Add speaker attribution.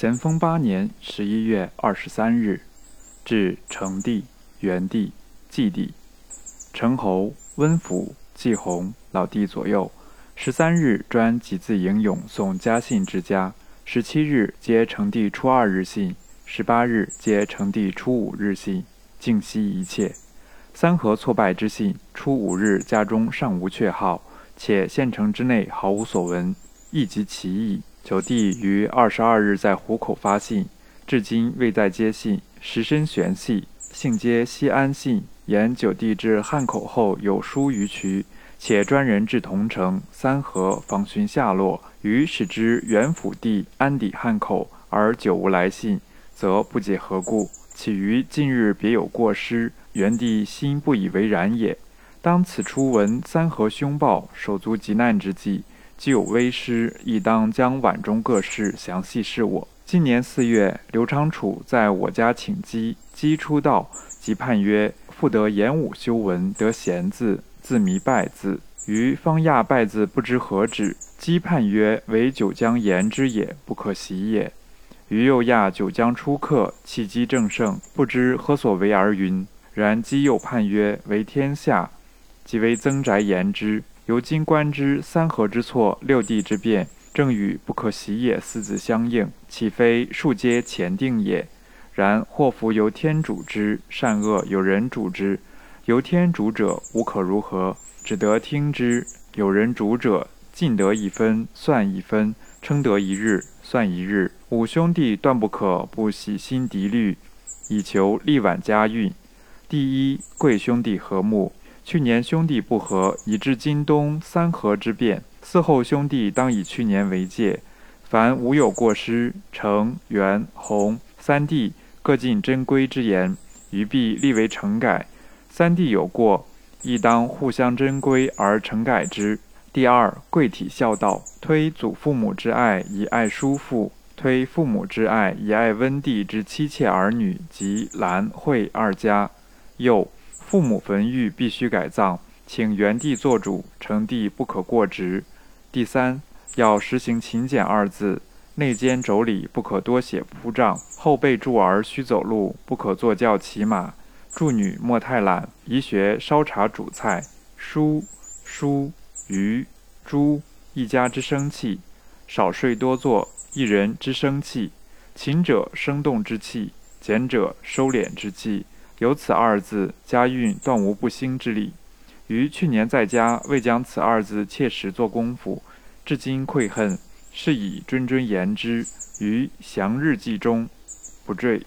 Speaker 1: 咸丰八年十一月二十三日，至成帝、元帝、祭帝，成侯、温府、季弘老弟左右。十三日专集字迎勇送家信之家。十七日接成帝初二日信，十八日接成帝初五日信，静息一切。三河挫败之信，初五日家中尚无阙号，且县城之内毫无所闻，亦极奇异。九弟于二十二日在湖口发信，至今未再接信，实深玄系。信皆西安信，言九弟至汉口后有书于渠，且专人至同城、三河访寻下落。于使之元府地安抵汉口，而久无来信，则不解何故。岂于近日别有过失？元帝心不以为然也。当此初闻三河凶暴，手足急难之际，既有微失，亦当将碗中各事详细示我。今年四月，刘昌楚在我家请鸡，鸡出道，即判曰：“复得言武修文，得贤字，字弥拜字。”于方亚拜字不知何止。姬判曰：“为九江言之也，不可习也。”于又亚九江初客，气机正盛，不知何所为而云。然姬又判曰：“为天下，即为曾宅言之。由今观之，三合之错，六地之变，正与不可习也四字相应，岂非数皆前定也？然祸福由天主之，善恶有人主之。由天主者，无可如何，只得听之；有人主者，尽得一分，算一分；称得一日，算一日。五兄弟断不可不喜心敌虑，以求力挽家运。第一，贵兄弟和睦。去年兄弟不和，以致今冬三合之变。嗣后兄弟当以去年为戒，凡无有过失，成、元、弘三弟各尽真规之言，余必立为惩改。三弟有过，亦当互相真规而惩改之。第二，贵体孝道，推祖父母之爱以爱叔父，推父母之爱以爱温弟之妻妾儿女及兰惠二家。又，父母坟玉必须改葬，请元帝做主，成帝不可过职。第三，要实行勤俭二字，内间妯娌不可多写铺账，后辈助儿须走路，不可坐轿骑马，助女莫太懒，宜学烧茶煮菜，书书。鱼、猪一家之生气，少睡多坐一人之生气。勤者生动之气，俭者收敛之气。有此二字，家运断无不兴之理。于去年在家未将此二字切实做功夫，至今愧恨，是以谆谆言之于祥日记中，不坠。